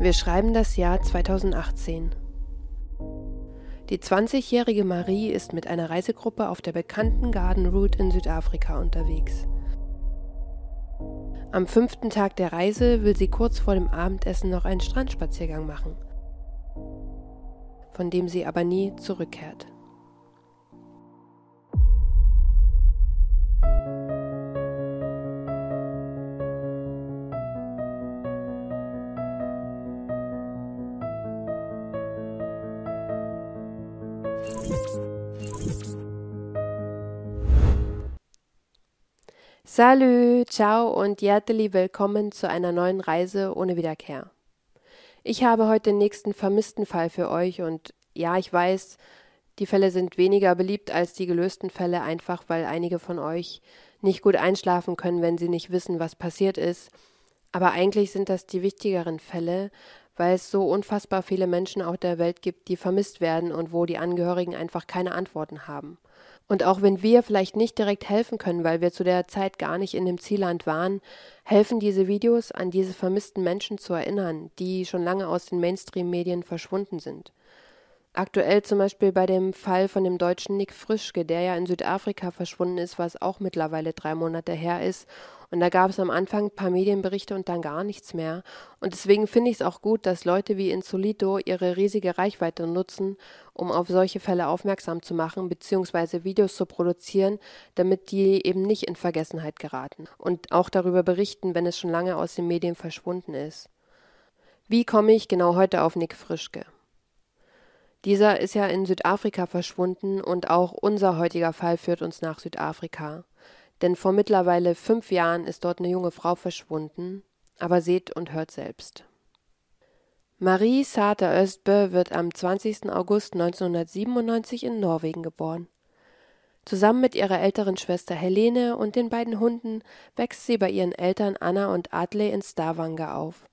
Wir schreiben das Jahr 2018. Die 20-jährige Marie ist mit einer Reisegruppe auf der bekannten Garden Route in Südafrika unterwegs. Am fünften Tag der Reise will sie kurz vor dem Abendessen noch einen Strandspaziergang machen, von dem sie aber nie zurückkehrt. Salü, ciao und herzlich willkommen zu einer neuen Reise ohne Wiederkehr. Ich habe heute den nächsten vermissten Fall für euch und ja, ich weiß, die Fälle sind weniger beliebt als die gelösten Fälle, einfach weil einige von euch nicht gut einschlafen können, wenn sie nicht wissen, was passiert ist. Aber eigentlich sind das die wichtigeren Fälle, weil es so unfassbar viele Menschen auf der Welt gibt, die vermisst werden und wo die Angehörigen einfach keine Antworten haben. Und auch wenn wir vielleicht nicht direkt helfen können, weil wir zu der Zeit gar nicht in dem Zielland waren, helfen diese Videos an diese vermissten Menschen zu erinnern, die schon lange aus den Mainstream-Medien verschwunden sind. Aktuell zum Beispiel bei dem Fall von dem deutschen Nick Frischke, der ja in Südafrika verschwunden ist, was auch mittlerweile drei Monate her ist. Und da gab es am Anfang ein paar Medienberichte und dann gar nichts mehr. Und deswegen finde ich es auch gut, dass Leute wie Insolito ihre riesige Reichweite nutzen, um auf solche Fälle aufmerksam zu machen, beziehungsweise Videos zu produzieren, damit die eben nicht in Vergessenheit geraten. Und auch darüber berichten, wenn es schon lange aus den Medien verschwunden ist. Wie komme ich genau heute auf Nick Frischke? Dieser ist ja in Südafrika verschwunden und auch unser heutiger Fall führt uns nach Südafrika. Denn vor mittlerweile fünf Jahren ist dort eine junge Frau verschwunden, aber seht und hört selbst. Marie Sater Östbø wird am 20. August 1997 in Norwegen geboren. Zusammen mit ihrer älteren Schwester Helene und den beiden Hunden wächst sie bei ihren Eltern Anna und Adle in Stavanger auf.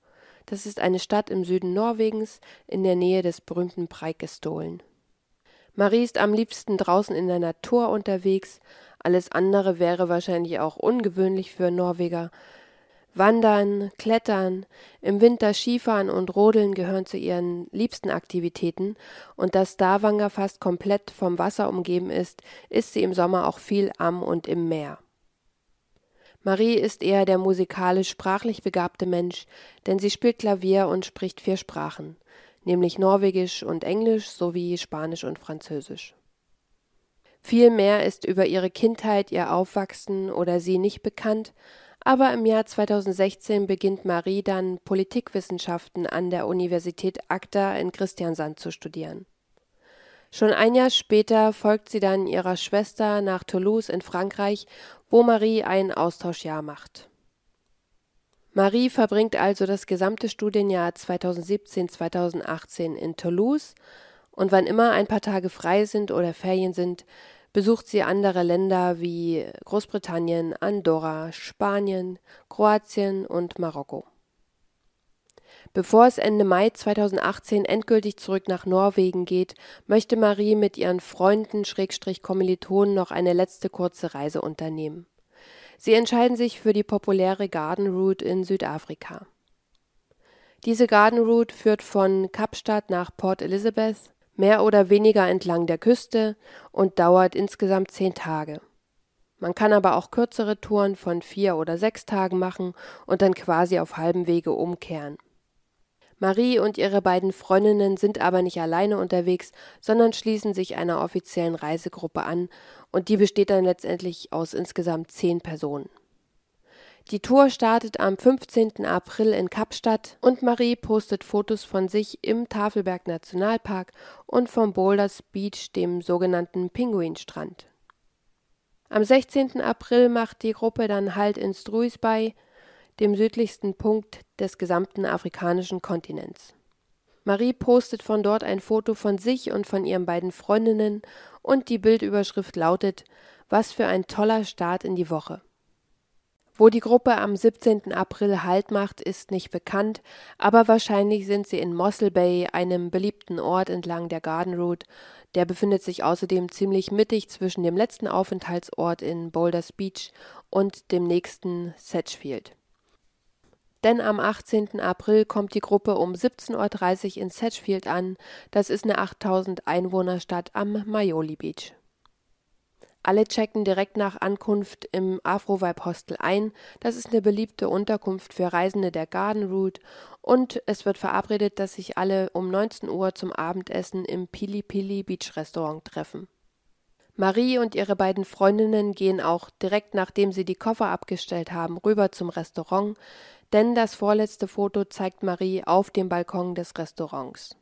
Das ist eine Stadt im Süden Norwegens in der Nähe des berühmten Preikestolen. Marie ist am liebsten draußen in der Natur unterwegs, alles andere wäre wahrscheinlich auch ungewöhnlich für Norweger. Wandern, Klettern, im Winter Skifahren und Rodeln gehören zu ihren liebsten Aktivitäten, und da Stavanger fast komplett vom Wasser umgeben ist, ist sie im Sommer auch viel am und im Meer. Marie ist eher der musikalisch-sprachlich begabte Mensch, denn sie spielt Klavier und spricht vier Sprachen, nämlich Norwegisch und Englisch sowie Spanisch und Französisch. Viel mehr ist über ihre Kindheit, ihr Aufwachsen oder sie nicht bekannt, aber im Jahr 2016 beginnt Marie dann Politikwissenschaften an der Universität Agda in Christiansand zu studieren. Schon ein Jahr später folgt sie dann ihrer Schwester nach Toulouse in Frankreich, wo Marie ein Austauschjahr macht. Marie verbringt also das gesamte Studienjahr 2017-2018 in Toulouse und wann immer ein paar Tage frei sind oder Ferien sind, besucht sie andere Länder wie Großbritannien, Andorra, Spanien, Kroatien und Marokko. Bevor es Ende Mai 2018 endgültig zurück nach Norwegen geht, möchte Marie mit ihren Freunden Schrägstrich Kommilitonen noch eine letzte kurze Reise unternehmen. Sie entscheiden sich für die populäre Garden Route in Südafrika. Diese Garden Route führt von Kapstadt nach Port Elizabeth, mehr oder weniger entlang der Küste und dauert insgesamt zehn Tage. Man kann aber auch kürzere Touren von vier oder sechs Tagen machen und dann quasi auf halbem Wege umkehren. Marie und ihre beiden Freundinnen sind aber nicht alleine unterwegs, sondern schließen sich einer offiziellen Reisegruppe an, und die besteht dann letztendlich aus insgesamt zehn Personen. Die Tour startet am 15. April in Kapstadt und Marie postet Fotos von sich im Tafelberg Nationalpark und vom Boulders Beach, dem sogenannten Pinguinstrand. Am 16. April macht die Gruppe dann Halt in Struisby, dem südlichsten Punkt des gesamten afrikanischen Kontinents. Marie postet von dort ein Foto von sich und von ihren beiden Freundinnen und die Bildüberschrift lautet Was für ein toller Start in die Woche. Wo die Gruppe am 17. April Halt macht, ist nicht bekannt, aber wahrscheinlich sind sie in Mossel Bay, einem beliebten Ort entlang der Garden Route. Der befindet sich außerdem ziemlich mittig zwischen dem letzten Aufenthaltsort in Boulders Beach und dem nächsten Sedgefield. Denn am 18. April kommt die Gruppe um 17.30 Uhr in Sedgefield an. Das ist eine 8000 Einwohnerstadt am Maioli Beach. Alle checken direkt nach Ankunft im Afro-Vibe Hostel ein. Das ist eine beliebte Unterkunft für Reisende der Garden Route. Und es wird verabredet, dass sich alle um 19 Uhr zum Abendessen im Pili Pili Beach Restaurant treffen. Marie und ihre beiden Freundinnen gehen auch direkt nachdem sie die Koffer abgestellt haben, rüber zum Restaurant, denn das vorletzte Foto zeigt Marie auf dem Balkon des Restaurants.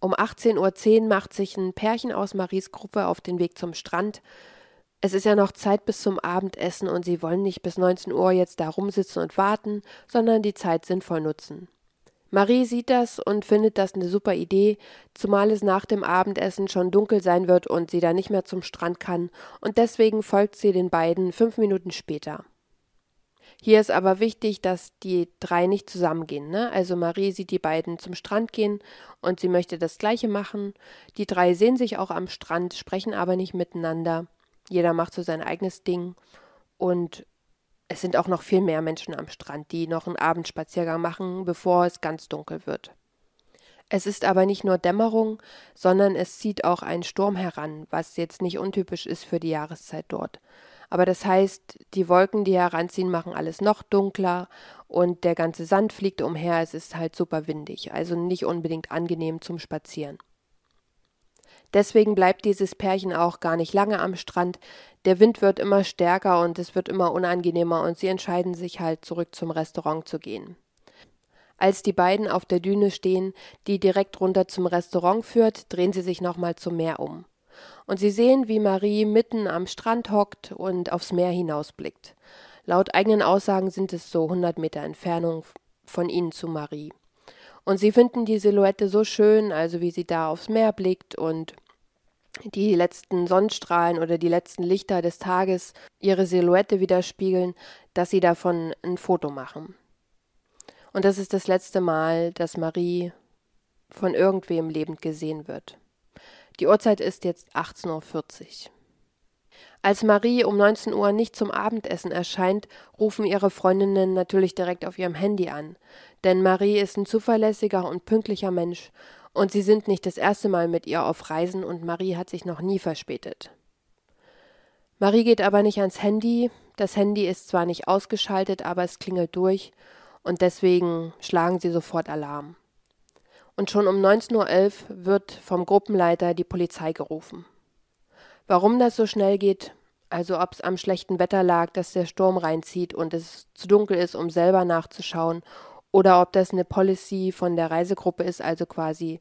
Um 18.10 Uhr macht sich ein Pärchen aus Maries Gruppe auf den Weg zum Strand. Es ist ja noch Zeit bis zum Abendessen und sie wollen nicht bis 19 Uhr jetzt da rumsitzen und warten, sondern die Zeit sinnvoll nutzen. Marie sieht das und findet das eine super Idee, zumal es nach dem Abendessen schon dunkel sein wird und sie da nicht mehr zum Strand kann, und deswegen folgt sie den beiden fünf Minuten später. Hier ist aber wichtig, dass die drei nicht zusammengehen. Ne? Also Marie sieht die beiden zum Strand gehen und sie möchte das gleiche machen. Die drei sehen sich auch am Strand, sprechen aber nicht miteinander. Jeder macht so sein eigenes Ding. Und es sind auch noch viel mehr Menschen am Strand, die noch einen Abendspaziergang machen, bevor es ganz dunkel wird. Es ist aber nicht nur Dämmerung, sondern es zieht auch ein Sturm heran, was jetzt nicht untypisch ist für die Jahreszeit dort. Aber das heißt, die Wolken, die heranziehen, machen alles noch dunkler und der ganze Sand fliegt umher. Es ist halt super windig, also nicht unbedingt angenehm zum Spazieren. Deswegen bleibt dieses Pärchen auch gar nicht lange am Strand. Der Wind wird immer stärker und es wird immer unangenehmer und sie entscheiden sich halt zurück zum Restaurant zu gehen. Als die beiden auf der Düne stehen, die direkt runter zum Restaurant führt, drehen sie sich nochmal zum Meer um und sie sehen, wie Marie mitten am Strand hockt und aufs Meer hinausblickt. Laut eigenen Aussagen sind es so 100 Meter Entfernung von ihnen zu Marie. Und sie finden die Silhouette so schön, also wie sie da aufs Meer blickt und die letzten Sonnenstrahlen oder die letzten Lichter des Tages ihre Silhouette widerspiegeln, dass sie davon ein Foto machen. Und das ist das letzte Mal, dass Marie von irgendwem lebend gesehen wird. Die Uhrzeit ist jetzt 18.40 Uhr. Als Marie um 19 Uhr nicht zum Abendessen erscheint, rufen ihre Freundinnen natürlich direkt auf ihrem Handy an. Denn Marie ist ein zuverlässiger und pünktlicher Mensch und sie sind nicht das erste Mal mit ihr auf Reisen und Marie hat sich noch nie verspätet. Marie geht aber nicht ans Handy. Das Handy ist zwar nicht ausgeschaltet, aber es klingelt durch und deswegen schlagen sie sofort Alarm und schon um 19.11 Uhr wird vom Gruppenleiter die Polizei gerufen. Warum das so schnell geht, also ob es am schlechten Wetter lag, dass der Sturm reinzieht und es zu dunkel ist, um selber nachzuschauen, oder ob das eine Policy von der Reisegruppe ist, also quasi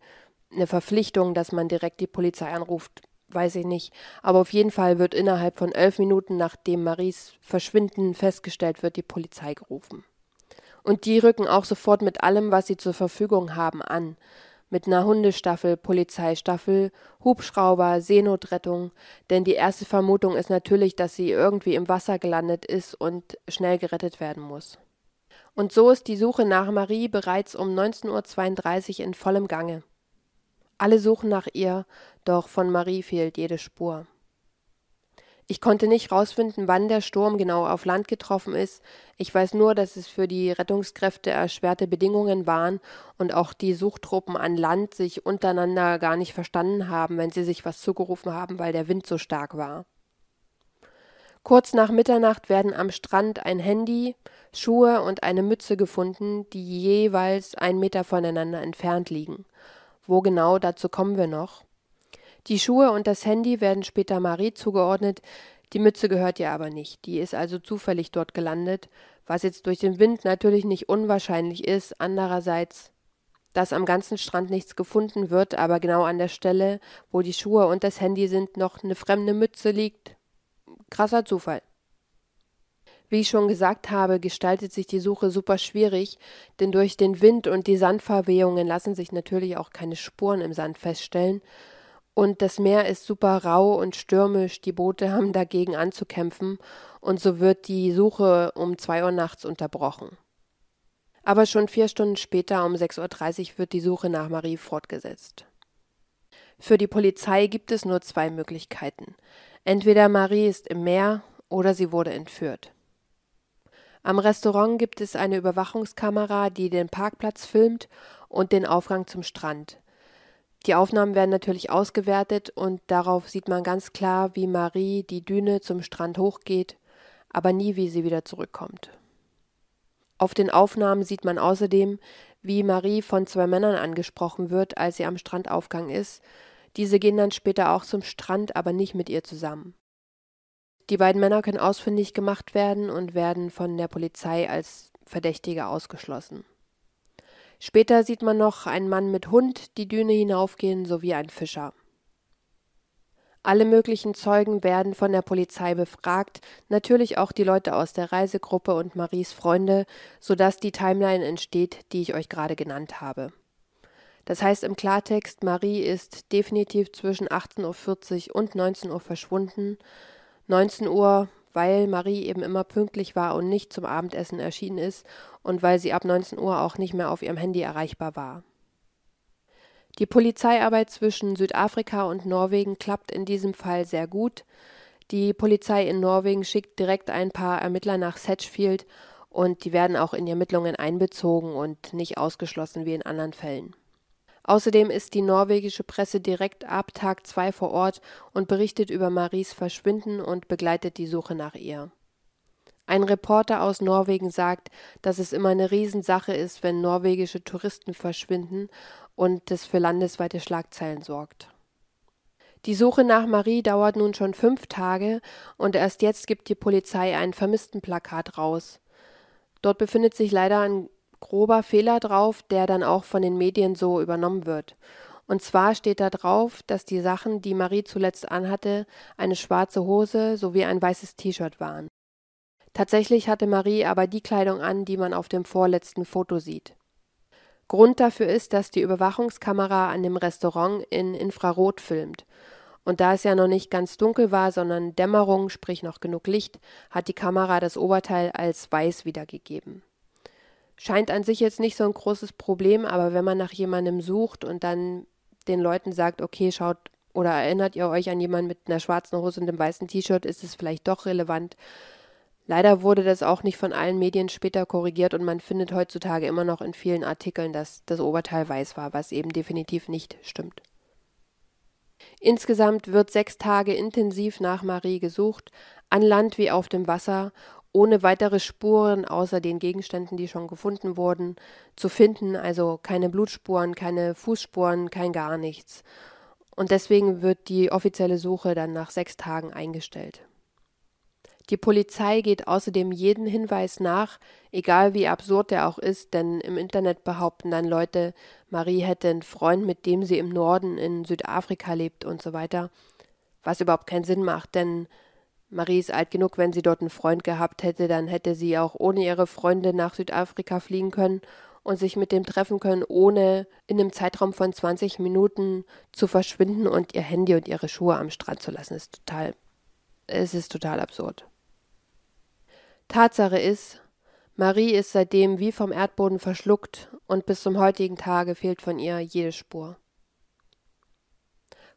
eine Verpflichtung, dass man direkt die Polizei anruft, weiß ich nicht. Aber auf jeden Fall wird innerhalb von elf Minuten, nachdem Maries Verschwinden festgestellt wird, die Polizei gerufen. Und die rücken auch sofort mit allem, was sie zur Verfügung haben, an. Mit einer Hundestaffel, Polizeistaffel, Hubschrauber, Seenotrettung. Denn die erste Vermutung ist natürlich, dass sie irgendwie im Wasser gelandet ist und schnell gerettet werden muss. Und so ist die Suche nach Marie bereits um 19.32 Uhr in vollem Gange. Alle suchen nach ihr, doch von Marie fehlt jede Spur. Ich konnte nicht rausfinden, wann der Sturm genau auf Land getroffen ist. Ich weiß nur, dass es für die Rettungskräfte erschwerte Bedingungen waren und auch die Suchtruppen an Land sich untereinander gar nicht verstanden haben, wenn sie sich was zugerufen haben, weil der Wind so stark war. Kurz nach Mitternacht werden am Strand ein Handy, Schuhe und eine Mütze gefunden, die jeweils ein Meter voneinander entfernt liegen. Wo genau, dazu kommen wir noch. Die Schuhe und das Handy werden später Marie zugeordnet, die Mütze gehört ihr aber nicht, die ist also zufällig dort gelandet, was jetzt durch den Wind natürlich nicht unwahrscheinlich ist, andererseits dass am ganzen Strand nichts gefunden wird, aber genau an der Stelle, wo die Schuhe und das Handy sind, noch eine fremde Mütze liegt. Krasser Zufall. Wie ich schon gesagt habe, gestaltet sich die Suche super schwierig, denn durch den Wind und die Sandverwehungen lassen sich natürlich auch keine Spuren im Sand feststellen. Und das Meer ist super rau und stürmisch, die Boote haben dagegen anzukämpfen, und so wird die Suche um zwei Uhr nachts unterbrochen. Aber schon vier Stunden später um 6.30 Uhr wird die Suche nach Marie fortgesetzt. Für die Polizei gibt es nur zwei Möglichkeiten. Entweder Marie ist im Meer oder sie wurde entführt. Am Restaurant gibt es eine Überwachungskamera, die den Parkplatz filmt und den Aufgang zum Strand. Die Aufnahmen werden natürlich ausgewertet und darauf sieht man ganz klar, wie Marie die Düne zum Strand hochgeht, aber nie, wie sie wieder zurückkommt. Auf den Aufnahmen sieht man außerdem, wie Marie von zwei Männern angesprochen wird, als sie am Strandaufgang ist. Diese gehen dann später auch zum Strand, aber nicht mit ihr zusammen. Die beiden Männer können ausfindig gemacht werden und werden von der Polizei als Verdächtige ausgeschlossen. Später sieht man noch einen Mann mit Hund die Düne hinaufgehen sowie ein Fischer. Alle möglichen Zeugen werden von der Polizei befragt, natürlich auch die Leute aus der Reisegruppe und Maries Freunde, sodass die Timeline entsteht, die ich euch gerade genannt habe. Das heißt im Klartext, Marie ist definitiv zwischen 18.40 Uhr und 19 Uhr verschwunden, 19 Uhr, weil Marie eben immer pünktlich war und nicht zum Abendessen erschienen ist und weil sie ab 19 Uhr auch nicht mehr auf ihrem Handy erreichbar war. Die Polizeiarbeit zwischen Südafrika und Norwegen klappt in diesem Fall sehr gut. Die Polizei in Norwegen schickt direkt ein paar Ermittler nach Sedgefield und die werden auch in die Ermittlungen einbezogen und nicht ausgeschlossen wie in anderen Fällen. Außerdem ist die norwegische Presse direkt ab Tag zwei vor Ort und berichtet über Maries Verschwinden und begleitet die Suche nach ihr. Ein Reporter aus Norwegen sagt, dass es immer eine Riesensache ist, wenn norwegische Touristen verschwinden und das für landesweite Schlagzeilen sorgt. Die Suche nach Marie dauert nun schon fünf Tage und erst jetzt gibt die Polizei ein Vermisstenplakat raus. Dort befindet sich leider ein grober Fehler drauf, der dann auch von den Medien so übernommen wird. Und zwar steht da drauf, dass die Sachen, die Marie zuletzt anhatte, eine schwarze Hose sowie ein weißes T-Shirt waren. Tatsächlich hatte Marie aber die Kleidung an, die man auf dem vorletzten Foto sieht. Grund dafür ist, dass die Überwachungskamera an dem Restaurant in Infrarot filmt. Und da es ja noch nicht ganz dunkel war, sondern Dämmerung, sprich noch genug Licht, hat die Kamera das Oberteil als weiß wiedergegeben. Scheint an sich jetzt nicht so ein großes Problem, aber wenn man nach jemandem sucht und dann den Leuten sagt, okay, schaut oder erinnert ihr euch an jemanden mit einer schwarzen Hose und einem weißen T-Shirt, ist es vielleicht doch relevant. Leider wurde das auch nicht von allen Medien später korrigiert und man findet heutzutage immer noch in vielen Artikeln, dass das Oberteil weiß war, was eben definitiv nicht stimmt. Insgesamt wird sechs Tage intensiv nach Marie gesucht, an Land wie auf dem Wasser, ohne weitere Spuren außer den Gegenständen, die schon gefunden wurden, zu finden, also keine Blutspuren, keine Fußspuren, kein gar nichts. Und deswegen wird die offizielle Suche dann nach sechs Tagen eingestellt. Die Polizei geht außerdem jeden Hinweis nach, egal wie absurd er auch ist, denn im Internet behaupten dann Leute, Marie hätte einen Freund, mit dem sie im Norden in Südafrika lebt und so weiter, was überhaupt keinen Sinn macht, denn Marie ist alt genug, wenn sie dort einen Freund gehabt hätte, dann hätte sie auch ohne ihre Freunde nach Südafrika fliegen können und sich mit dem treffen können, ohne in einem Zeitraum von 20 Minuten zu verschwinden und ihr Handy und ihre Schuhe am Strand zu lassen. Ist total, es ist total absurd. Tatsache ist, Marie ist seitdem wie vom Erdboden verschluckt und bis zum heutigen Tage fehlt von ihr jede Spur.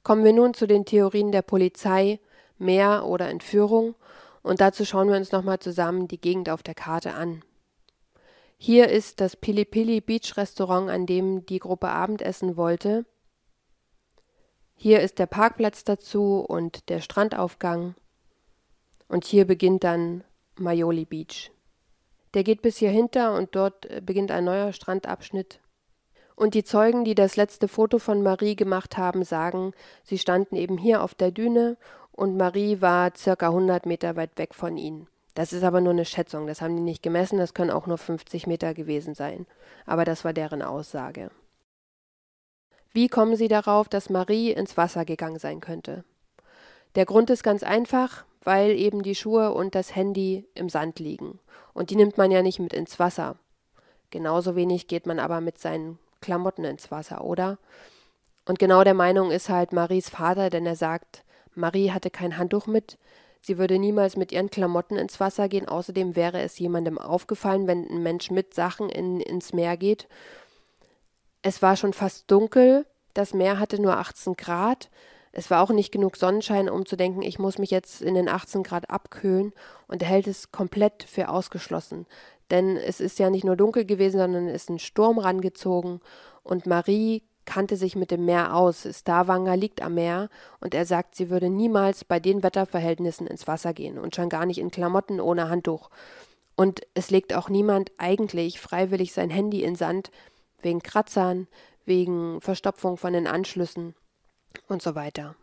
Kommen wir nun zu den Theorien der Polizei Meer oder Entführung, und dazu schauen wir uns nochmal zusammen die Gegend auf der Karte an. Hier ist das Pilipili Beach Restaurant, an dem die Gruppe Abendessen wollte. Hier ist der Parkplatz dazu und der Strandaufgang. Und hier beginnt dann Maioli Beach. Der geht bis hier hinter und dort beginnt ein neuer Strandabschnitt. Und die Zeugen, die das letzte Foto von Marie gemacht haben, sagen, sie standen eben hier auf der Düne und Marie war circa 100 Meter weit weg von ihnen. Das ist aber nur eine Schätzung, das haben die nicht gemessen, das können auch nur 50 Meter gewesen sein. Aber das war deren Aussage. Wie kommen sie darauf, dass Marie ins Wasser gegangen sein könnte? Der Grund ist ganz einfach, weil eben die Schuhe und das Handy im Sand liegen. Und die nimmt man ja nicht mit ins Wasser. Genauso wenig geht man aber mit seinen Klamotten ins Wasser, oder? Und genau der Meinung ist halt Maries Vater, denn er sagt, Marie hatte kein Handtuch mit, sie würde niemals mit ihren Klamotten ins Wasser gehen, außerdem wäre es jemandem aufgefallen, wenn ein Mensch mit Sachen in, ins Meer geht. Es war schon fast dunkel, das Meer hatte nur 18 Grad, es war auch nicht genug Sonnenschein, um zu denken, ich muss mich jetzt in den 18 Grad abkühlen. Und er hält es komplett für ausgeschlossen. Denn es ist ja nicht nur dunkel gewesen, sondern es ist ein Sturm rangezogen. Und Marie kannte sich mit dem Meer aus. Stavanger liegt am Meer und er sagt, sie würde niemals bei den Wetterverhältnissen ins Wasser gehen und schon gar nicht in Klamotten ohne Handtuch. Und es legt auch niemand eigentlich freiwillig sein Handy in Sand wegen Kratzern, wegen Verstopfung von den Anschlüssen und so weiter.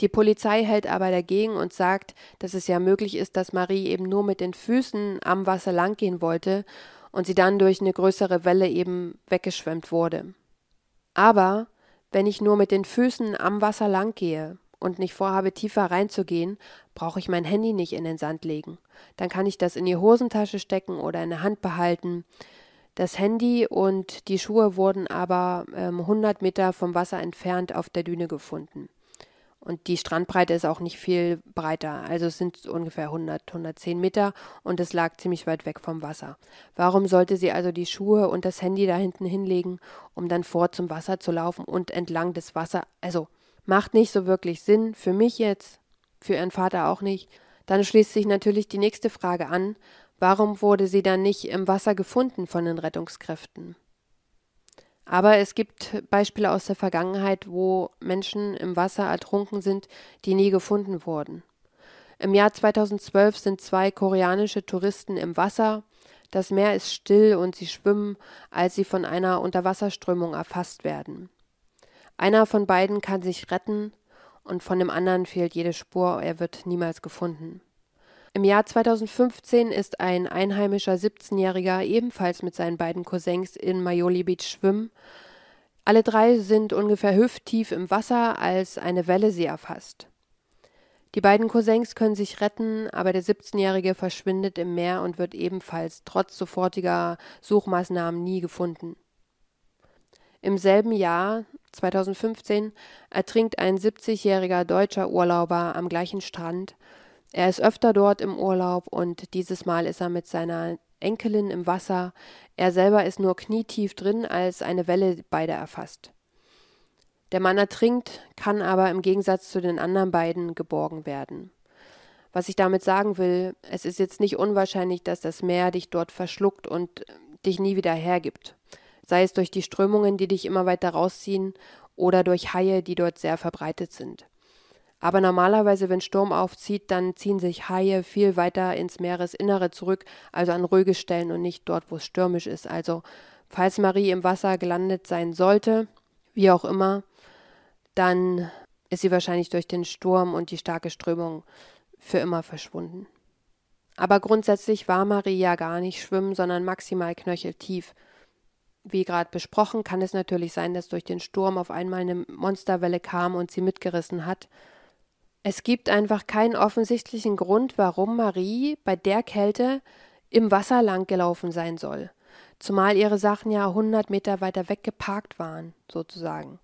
Die Polizei hält aber dagegen und sagt, dass es ja möglich ist, dass Marie eben nur mit den Füßen am Wasser langgehen wollte und sie dann durch eine größere Welle eben weggeschwemmt wurde. Aber wenn ich nur mit den Füßen am Wasser langgehe und nicht vorhabe, tiefer reinzugehen, brauche ich mein Handy nicht in den Sand legen. Dann kann ich das in die Hosentasche stecken oder in der Hand behalten. Das Handy und die Schuhe wurden aber ähm, 100 Meter vom Wasser entfernt auf der Düne gefunden. Und die Strandbreite ist auch nicht viel breiter. Also es sind ungefähr 100, 110 Meter und es lag ziemlich weit weg vom Wasser. Warum sollte sie also die Schuhe und das Handy da hinten hinlegen, um dann vor zum Wasser zu laufen und entlang des Wassers? Also macht nicht so wirklich Sinn. Für mich jetzt, für ihren Vater auch nicht. Dann schließt sich natürlich die nächste Frage an. Warum wurde sie dann nicht im Wasser gefunden von den Rettungskräften? Aber es gibt Beispiele aus der Vergangenheit, wo Menschen im Wasser ertrunken sind, die nie gefunden wurden. Im Jahr 2012 sind zwei koreanische Touristen im Wasser. Das Meer ist still und sie schwimmen, als sie von einer Unterwasserströmung erfasst werden. Einer von beiden kann sich retten und von dem anderen fehlt jede Spur, er wird niemals gefunden. Im Jahr 2015 ist ein einheimischer 17-Jähriger ebenfalls mit seinen beiden Cousins in Majoli Beach schwimmen. Alle drei sind ungefähr hüfttief im Wasser, als eine Welle sie erfasst. Die beiden Cousins können sich retten, aber der 17-Jährige verschwindet im Meer und wird ebenfalls trotz sofortiger Suchmaßnahmen nie gefunden. Im selben Jahr, 2015, ertrinkt ein 70-jähriger deutscher Urlauber am gleichen Strand er ist öfter dort im Urlaub und dieses Mal ist er mit seiner Enkelin im Wasser. Er selber ist nur knietief drin, als eine Welle beide erfasst. Der Mann ertrinkt, kann aber im Gegensatz zu den anderen beiden geborgen werden. Was ich damit sagen will, es ist jetzt nicht unwahrscheinlich, dass das Meer dich dort verschluckt und dich nie wieder hergibt. Sei es durch die Strömungen, die dich immer weiter rausziehen, oder durch Haie, die dort sehr verbreitet sind. Aber normalerweise, wenn Sturm aufzieht, dann ziehen sich Haie viel weiter ins Meeresinnere zurück, also an ruhige Stellen und nicht dort, wo es stürmisch ist. Also, falls Marie im Wasser gelandet sein sollte, wie auch immer, dann ist sie wahrscheinlich durch den Sturm und die starke Strömung für immer verschwunden. Aber grundsätzlich war Marie ja gar nicht schwimmen, sondern maximal knöcheltief. Wie gerade besprochen, kann es natürlich sein, dass durch den Sturm auf einmal eine Monsterwelle kam und sie mitgerissen hat. Es gibt einfach keinen offensichtlichen Grund, warum Marie bei der Kälte im Wasser langgelaufen sein soll, zumal ihre Sachen ja 100 Meter weiter weg geparkt waren, sozusagen.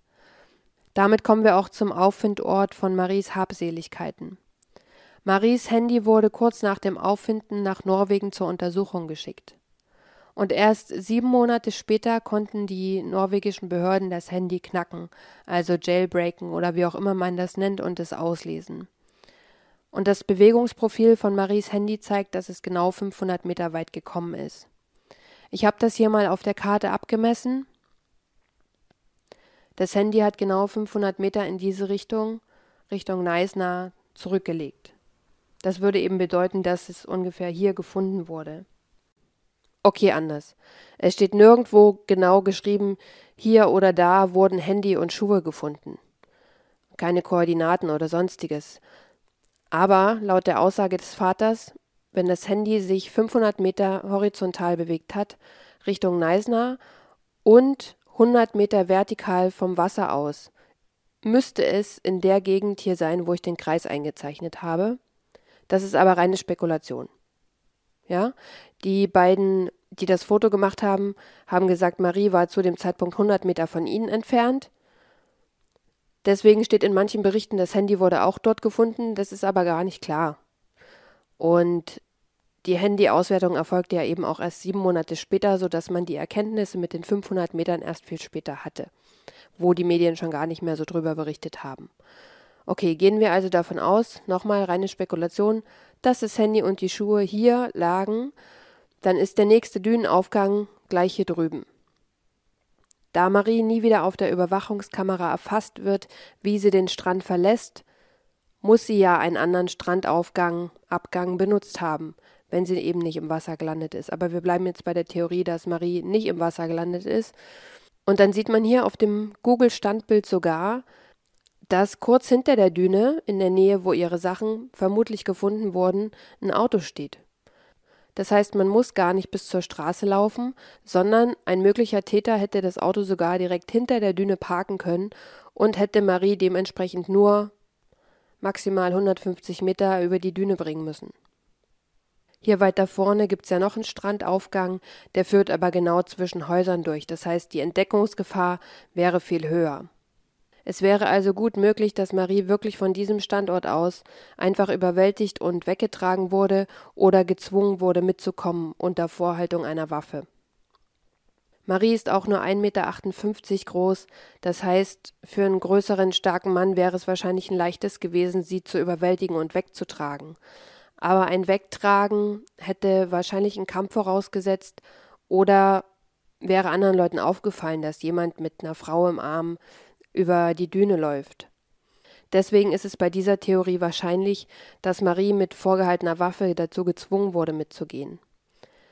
Damit kommen wir auch zum Auffindort von Maries Habseligkeiten. Maries Handy wurde kurz nach dem Auffinden nach Norwegen zur Untersuchung geschickt. Und erst sieben Monate später konnten die norwegischen Behörden das Handy knacken, also jailbreaken oder wie auch immer man das nennt, und es auslesen. Und das Bewegungsprofil von Maries Handy zeigt, dass es genau 500 Meter weit gekommen ist. Ich habe das hier mal auf der Karte abgemessen. Das Handy hat genau 500 Meter in diese Richtung, Richtung Neisner, zurückgelegt. Das würde eben bedeuten, dass es ungefähr hier gefunden wurde. Okay, anders. Es steht nirgendwo genau geschrieben, hier oder da wurden Handy und Schuhe gefunden. Keine Koordinaten oder sonstiges. Aber laut der Aussage des Vaters, wenn das Handy sich 500 Meter horizontal bewegt hat, Richtung Neisner und 100 Meter vertikal vom Wasser aus, müsste es in der Gegend hier sein, wo ich den Kreis eingezeichnet habe. Das ist aber reine Spekulation. Ja, die beiden, die das Foto gemacht haben, haben gesagt, Marie war zu dem Zeitpunkt 100 Meter von ihnen entfernt. Deswegen steht in manchen Berichten, das Handy wurde auch dort gefunden. Das ist aber gar nicht klar. Und die Handy-Auswertung erfolgte ja eben auch erst sieben Monate später, sodass man die Erkenntnisse mit den 500 Metern erst viel später hatte, wo die Medien schon gar nicht mehr so drüber berichtet haben. Okay, gehen wir also davon aus, nochmal reine Spekulation, dass das Handy und die Schuhe hier lagen, dann ist der nächste Dünenaufgang gleich hier drüben. Da Marie nie wieder auf der Überwachungskamera erfasst wird, wie sie den Strand verlässt, muss sie ja einen anderen Strandaufgang, Abgang benutzt haben, wenn sie eben nicht im Wasser gelandet ist. Aber wir bleiben jetzt bei der Theorie, dass Marie nicht im Wasser gelandet ist. Und dann sieht man hier auf dem Google-Standbild sogar, dass kurz hinter der Düne, in der Nähe, wo ihre Sachen vermutlich gefunden wurden, ein Auto steht. Das heißt, man muss gar nicht bis zur Straße laufen, sondern ein möglicher Täter hätte das Auto sogar direkt hinter der Düne parken können und hätte Marie dementsprechend nur maximal 150 Meter über die Düne bringen müssen. Hier weiter vorne gibt's ja noch einen Strandaufgang, der führt aber genau zwischen Häusern durch, das heißt, die Entdeckungsgefahr wäre viel höher. Es wäre also gut möglich, dass Marie wirklich von diesem Standort aus einfach überwältigt und weggetragen wurde oder gezwungen wurde mitzukommen unter Vorhaltung einer Waffe. Marie ist auch nur 1,58 Meter groß, das heißt, für einen größeren, starken Mann wäre es wahrscheinlich ein leichtes gewesen, sie zu überwältigen und wegzutragen. Aber ein Wegtragen hätte wahrscheinlich einen Kampf vorausgesetzt oder wäre anderen Leuten aufgefallen, dass jemand mit einer Frau im Arm über die Düne läuft. Deswegen ist es bei dieser Theorie wahrscheinlich, dass Marie mit vorgehaltener Waffe dazu gezwungen wurde, mitzugehen.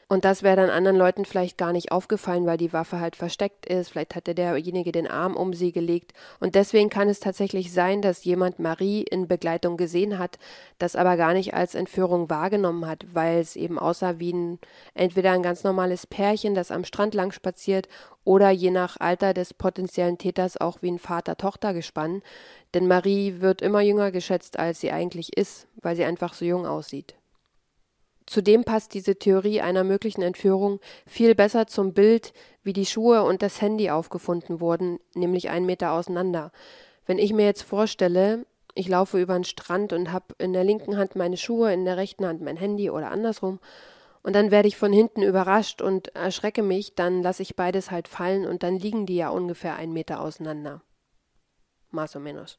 Und das wäre dann anderen Leuten vielleicht gar nicht aufgefallen, weil die Waffe halt versteckt ist. Vielleicht hatte derjenige den Arm um sie gelegt. Und deswegen kann es tatsächlich sein, dass jemand Marie in Begleitung gesehen hat, das aber gar nicht als Entführung wahrgenommen hat, weil es eben aussah wie ein, entweder ein ganz normales Pärchen, das am Strand lang spaziert, oder je nach Alter des potenziellen Täters auch wie ein Vater-Tochter-Gespann. Denn Marie wird immer jünger geschätzt, als sie eigentlich ist, weil sie einfach so jung aussieht. Zudem passt diese Theorie einer möglichen Entführung viel besser zum Bild, wie die Schuhe und das Handy aufgefunden wurden, nämlich einen Meter auseinander. Wenn ich mir jetzt vorstelle, ich laufe über den Strand und habe in der linken Hand meine Schuhe, in der rechten Hand mein Handy oder andersrum, und dann werde ich von hinten überrascht und erschrecke mich, dann lasse ich beides halt fallen und dann liegen die ja ungefähr einen Meter auseinander. Más o menos.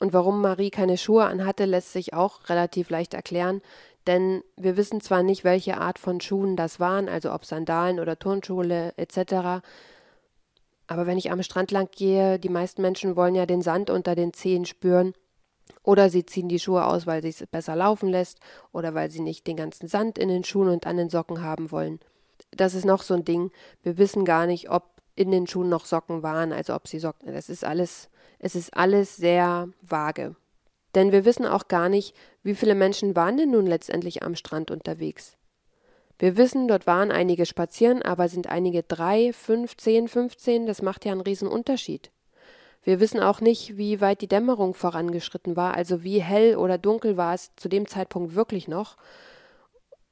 Und warum Marie keine Schuhe anhatte, lässt sich auch relativ leicht erklären. Denn wir wissen zwar nicht, welche Art von Schuhen das waren, also ob Sandalen oder Turnschuhe etc., aber wenn ich am Strand lang gehe, die meisten Menschen wollen ja den Sand unter den Zehen spüren. Oder sie ziehen die Schuhe aus, weil sie es besser laufen lässt oder weil sie nicht den ganzen Sand in den Schuhen und an den Socken haben wollen. Das ist noch so ein Ding. Wir wissen gar nicht, ob in den Schuhen noch Socken waren, also ob sie Socken. Das ist alles, es ist alles sehr vage. Denn wir wissen auch gar nicht, wie viele Menschen waren denn nun letztendlich am Strand unterwegs. Wir wissen, dort waren einige spazieren, aber sind einige drei, fünf, zehn, fünfzehn, das macht ja einen riesen Unterschied. Wir wissen auch nicht, wie weit die Dämmerung vorangeschritten war, also wie hell oder dunkel war es zu dem Zeitpunkt wirklich noch.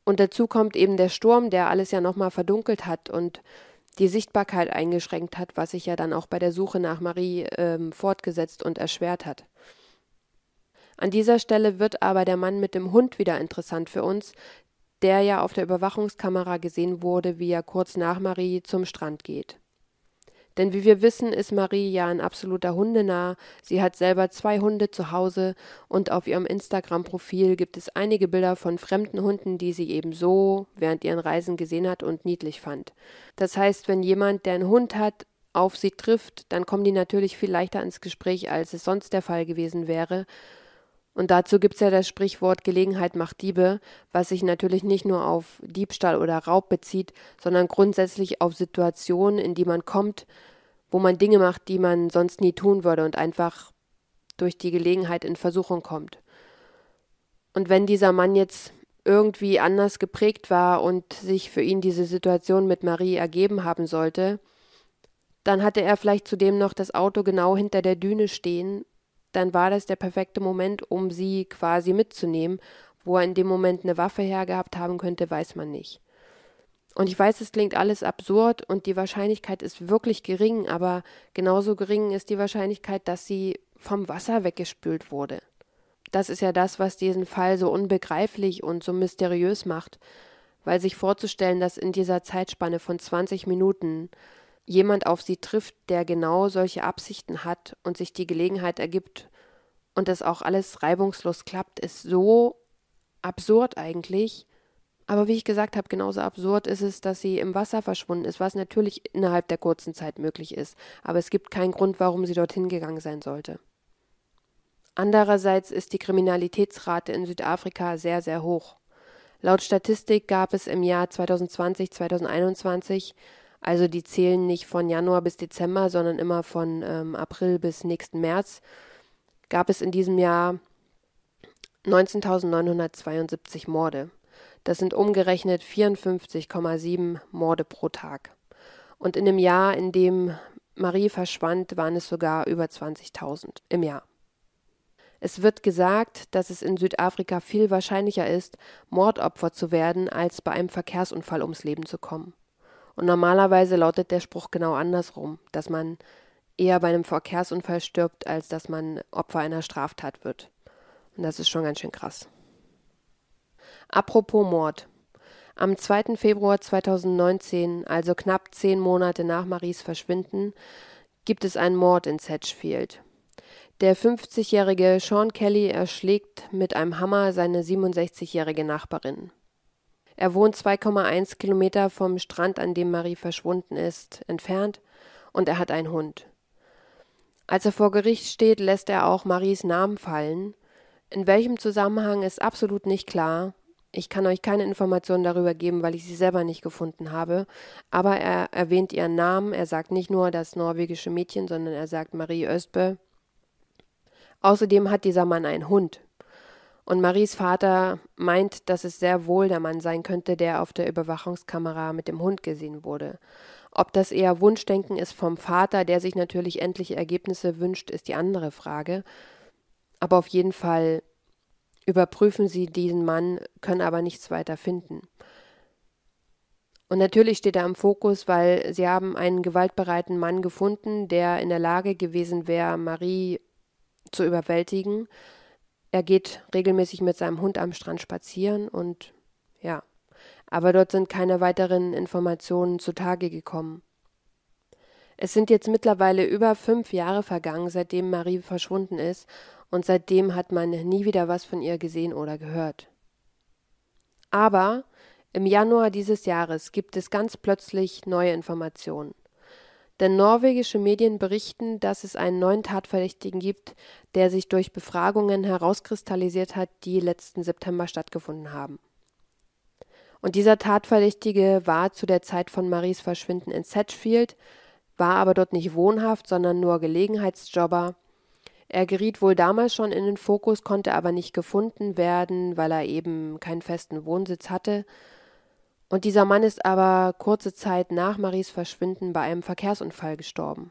Und dazu kommt eben der Sturm, der alles ja nochmal verdunkelt hat und die Sichtbarkeit eingeschränkt hat, was sich ja dann auch bei der Suche nach Marie ähm, fortgesetzt und erschwert hat. An dieser Stelle wird aber der Mann mit dem Hund wieder interessant für uns, der ja auf der Überwachungskamera gesehen wurde, wie er kurz nach Marie zum Strand geht. Denn wie wir wissen, ist Marie ja ein absoluter Hundenah. Sie hat selber zwei Hunde zu Hause und auf ihrem Instagram-Profil gibt es einige Bilder von fremden Hunden, die sie eben so während ihren Reisen gesehen hat und niedlich fand. Das heißt, wenn jemand, der einen Hund hat, auf sie trifft, dann kommen die natürlich viel leichter ins Gespräch, als es sonst der Fall gewesen wäre. Und dazu gibt's ja das Sprichwort Gelegenheit macht Diebe, was sich natürlich nicht nur auf Diebstahl oder Raub bezieht, sondern grundsätzlich auf Situationen, in die man kommt, wo man Dinge macht, die man sonst nie tun würde und einfach durch die Gelegenheit in Versuchung kommt. Und wenn dieser Mann jetzt irgendwie anders geprägt war und sich für ihn diese Situation mit Marie ergeben haben sollte, dann hatte er vielleicht zudem noch das Auto genau hinter der Düne stehen dann war das der perfekte Moment, um sie quasi mitzunehmen, Wo er in dem Moment eine Waffe hergehabt haben könnte, weiß man nicht. Und ich weiß, es klingt alles absurd und die Wahrscheinlichkeit ist wirklich gering, aber genauso gering ist die Wahrscheinlichkeit, dass sie vom Wasser weggespült wurde. Das ist ja das, was diesen Fall so unbegreiflich und so mysteriös macht, weil sich vorzustellen, dass in dieser Zeitspanne von 20 Minuten jemand auf sie trifft, der genau solche Absichten hat und sich die Gelegenheit ergibt und das auch alles reibungslos klappt, ist so absurd eigentlich. Aber wie ich gesagt habe, genauso absurd ist es, dass sie im Wasser verschwunden ist, was natürlich innerhalb der kurzen Zeit möglich ist. Aber es gibt keinen Grund, warum sie dorthin gegangen sein sollte. Andererseits ist die Kriminalitätsrate in Südafrika sehr, sehr hoch. Laut Statistik gab es im Jahr 2020, 2021 also die zählen nicht von Januar bis Dezember, sondern immer von ähm, April bis nächsten März. Gab es in diesem Jahr 19.972 Morde. Das sind umgerechnet 54,7 Morde pro Tag. Und in dem Jahr, in dem Marie verschwand, waren es sogar über 20.000 im Jahr. Es wird gesagt, dass es in Südafrika viel wahrscheinlicher ist, Mordopfer zu werden, als bei einem Verkehrsunfall ums Leben zu kommen. Und normalerweise lautet der Spruch genau andersrum, dass man eher bei einem Verkehrsunfall stirbt, als dass man Opfer einer Straftat wird. Und das ist schon ganz schön krass. Apropos Mord. Am 2. Februar 2019, also knapp zehn Monate nach Maries Verschwinden, gibt es einen Mord in Sedgefield. Der 50-jährige Sean Kelly erschlägt mit einem Hammer seine 67-jährige Nachbarin. Er wohnt 2,1 Kilometer vom Strand, an dem Marie verschwunden ist, entfernt, und er hat einen Hund. Als er vor Gericht steht, lässt er auch Maries Namen fallen. In welchem Zusammenhang ist absolut nicht klar. Ich kann euch keine Informationen darüber geben, weil ich sie selber nicht gefunden habe. Aber er erwähnt ihren Namen. Er sagt nicht nur das norwegische Mädchen, sondern er sagt Marie Östbö. Außerdem hat dieser Mann einen Hund. Und Maries Vater meint, dass es sehr wohl der Mann sein könnte, der auf der Überwachungskamera mit dem Hund gesehen wurde. Ob das eher Wunschdenken ist vom Vater, der sich natürlich endliche Ergebnisse wünscht, ist die andere Frage. Aber auf jeden Fall überprüfen sie diesen Mann, können aber nichts weiter finden. Und natürlich steht er im Fokus, weil sie haben einen gewaltbereiten Mann gefunden, der in der Lage gewesen wäre, Marie zu überwältigen er geht regelmäßig mit seinem Hund am Strand spazieren und ja, aber dort sind keine weiteren Informationen zutage gekommen. Es sind jetzt mittlerweile über fünf Jahre vergangen, seitdem Marie verschwunden ist, und seitdem hat man nie wieder was von ihr gesehen oder gehört. Aber im Januar dieses Jahres gibt es ganz plötzlich neue Informationen. Denn norwegische Medien berichten, dass es einen neuen Tatverdächtigen gibt, der sich durch Befragungen herauskristallisiert hat, die letzten September stattgefunden haben. Und dieser Tatverdächtige war zu der Zeit von Maries Verschwinden in Sedgefield, war aber dort nicht wohnhaft, sondern nur Gelegenheitsjobber. Er geriet wohl damals schon in den Fokus, konnte aber nicht gefunden werden, weil er eben keinen festen Wohnsitz hatte und dieser Mann ist aber kurze Zeit nach Maries Verschwinden bei einem Verkehrsunfall gestorben.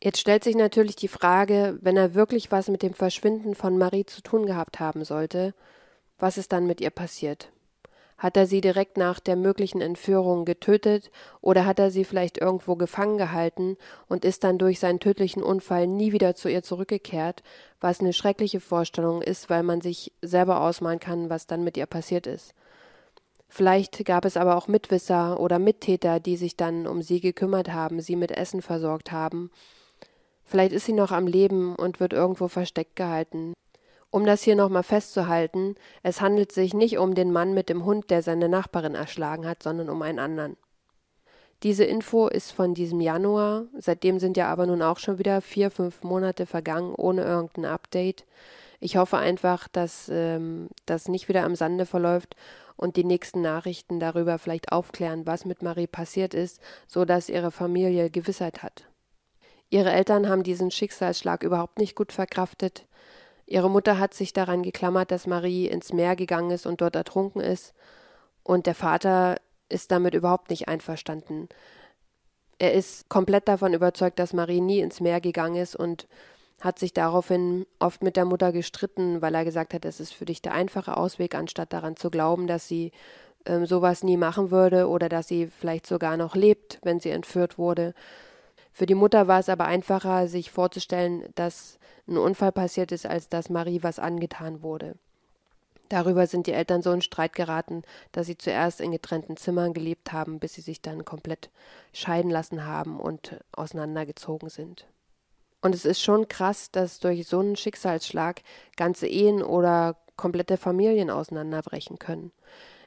Jetzt stellt sich natürlich die Frage, wenn er wirklich was mit dem Verschwinden von Marie zu tun gehabt haben sollte, was ist dann mit ihr passiert? Hat er sie direkt nach der möglichen Entführung getötet oder hat er sie vielleicht irgendwo gefangen gehalten und ist dann durch seinen tödlichen Unfall nie wieder zu ihr zurückgekehrt, was eine schreckliche Vorstellung ist, weil man sich selber ausmalen kann, was dann mit ihr passiert ist. Vielleicht gab es aber auch Mitwisser oder Mittäter, die sich dann um sie gekümmert haben, sie mit Essen versorgt haben. Vielleicht ist sie noch am Leben und wird irgendwo versteckt gehalten. Um das hier nochmal festzuhalten, es handelt sich nicht um den Mann mit dem Hund, der seine Nachbarin erschlagen hat, sondern um einen anderen. Diese Info ist von diesem Januar, seitdem sind ja aber nun auch schon wieder vier, fünf Monate vergangen ohne irgendein Update. Ich hoffe einfach, dass ähm, das nicht wieder am Sande verläuft und die nächsten Nachrichten darüber vielleicht aufklären, was mit Marie passiert ist, so dass ihre Familie Gewissheit hat. Ihre Eltern haben diesen Schicksalsschlag überhaupt nicht gut verkraftet. Ihre Mutter hat sich daran geklammert, dass Marie ins Meer gegangen ist und dort ertrunken ist, und der Vater ist damit überhaupt nicht einverstanden. Er ist komplett davon überzeugt, dass Marie nie ins Meer gegangen ist und hat sich daraufhin oft mit der Mutter gestritten, weil er gesagt hat, es ist für dich der einfache Ausweg, anstatt daran zu glauben, dass sie ähm, sowas nie machen würde oder dass sie vielleicht sogar noch lebt, wenn sie entführt wurde. Für die Mutter war es aber einfacher, sich vorzustellen, dass ein Unfall passiert ist, als dass Marie was angetan wurde. Darüber sind die Eltern so in Streit geraten, dass sie zuerst in getrennten Zimmern gelebt haben, bis sie sich dann komplett scheiden lassen haben und auseinandergezogen sind. Und es ist schon krass, dass durch so einen Schicksalsschlag ganze Ehen oder komplette Familien auseinanderbrechen können.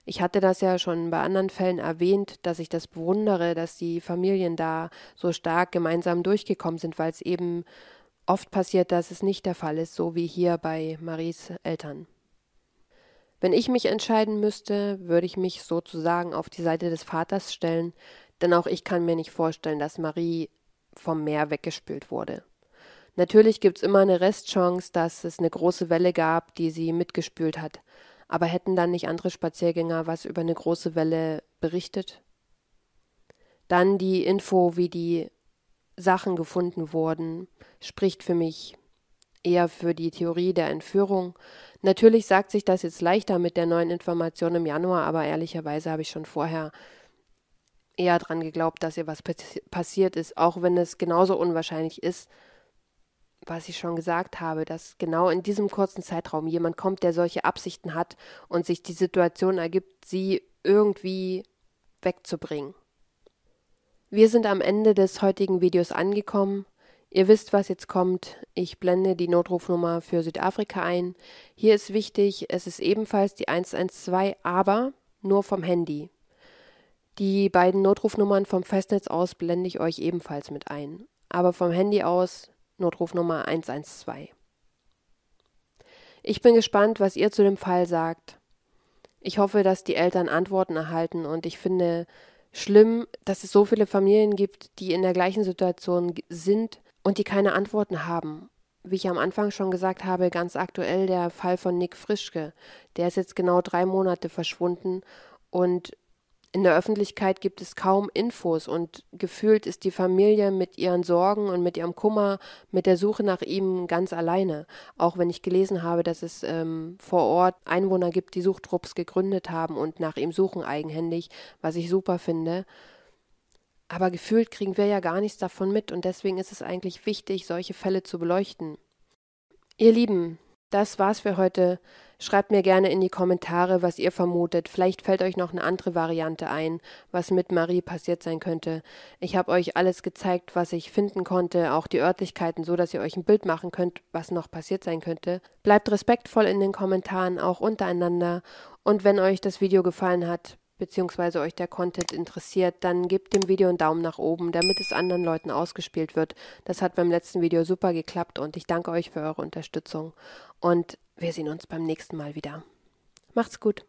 Ich hatte das ja schon bei anderen Fällen erwähnt, dass ich das bewundere, dass die Familien da so stark gemeinsam durchgekommen sind, weil es eben oft passiert, dass es nicht der Fall ist, so wie hier bei Maries Eltern. Wenn ich mich entscheiden müsste, würde ich mich sozusagen auf die Seite des Vaters stellen, denn auch ich kann mir nicht vorstellen, dass Marie vom Meer weggespült wurde. Natürlich gibt es immer eine Restchance, dass es eine große Welle gab, die sie mitgespült hat. Aber hätten dann nicht andere Spaziergänger was über eine große Welle berichtet? Dann die Info, wie die Sachen gefunden wurden, spricht für mich eher für die Theorie der Entführung. Natürlich sagt sich das jetzt leichter mit der neuen Information im Januar, aber ehrlicherweise habe ich schon vorher eher dran geglaubt, dass ihr was passiert ist, auch wenn es genauso unwahrscheinlich ist, was ich schon gesagt habe, dass genau in diesem kurzen Zeitraum jemand kommt, der solche Absichten hat und sich die Situation ergibt, sie irgendwie wegzubringen. Wir sind am Ende des heutigen Videos angekommen. Ihr wisst, was jetzt kommt. Ich blende die Notrufnummer für Südafrika ein. Hier ist wichtig, es ist ebenfalls die 112, aber nur vom Handy. Die beiden Notrufnummern vom Festnetz aus blende ich euch ebenfalls mit ein. Aber vom Handy aus Notrufnummer 112. Ich bin gespannt, was ihr zu dem Fall sagt. Ich hoffe, dass die Eltern Antworten erhalten und ich finde schlimm, dass es so viele Familien gibt, die in der gleichen Situation sind und die keine Antworten haben. Wie ich am Anfang schon gesagt habe, ganz aktuell der Fall von Nick Frischke. Der ist jetzt genau drei Monate verschwunden und in der Öffentlichkeit gibt es kaum Infos und gefühlt ist die Familie mit ihren Sorgen und mit ihrem Kummer, mit der Suche nach ihm ganz alleine. Auch wenn ich gelesen habe, dass es ähm, vor Ort Einwohner gibt, die Suchtrupps gegründet haben und nach ihm suchen eigenhändig, was ich super finde. Aber gefühlt kriegen wir ja gar nichts davon mit und deswegen ist es eigentlich wichtig, solche Fälle zu beleuchten. Ihr Lieben, das war's für heute. Schreibt mir gerne in die Kommentare, was ihr vermutet. Vielleicht fällt euch noch eine andere Variante ein, was mit Marie passiert sein könnte. Ich habe euch alles gezeigt, was ich finden konnte, auch die Örtlichkeiten, so dass ihr euch ein Bild machen könnt, was noch passiert sein könnte. Bleibt respektvoll in den Kommentaren, auch untereinander. Und wenn euch das Video gefallen hat, beziehungsweise euch der Content interessiert, dann gebt dem Video einen Daumen nach oben, damit es anderen Leuten ausgespielt wird. Das hat beim letzten Video super geklappt und ich danke euch für eure Unterstützung. Und wir sehen uns beim nächsten Mal wieder. Macht's gut.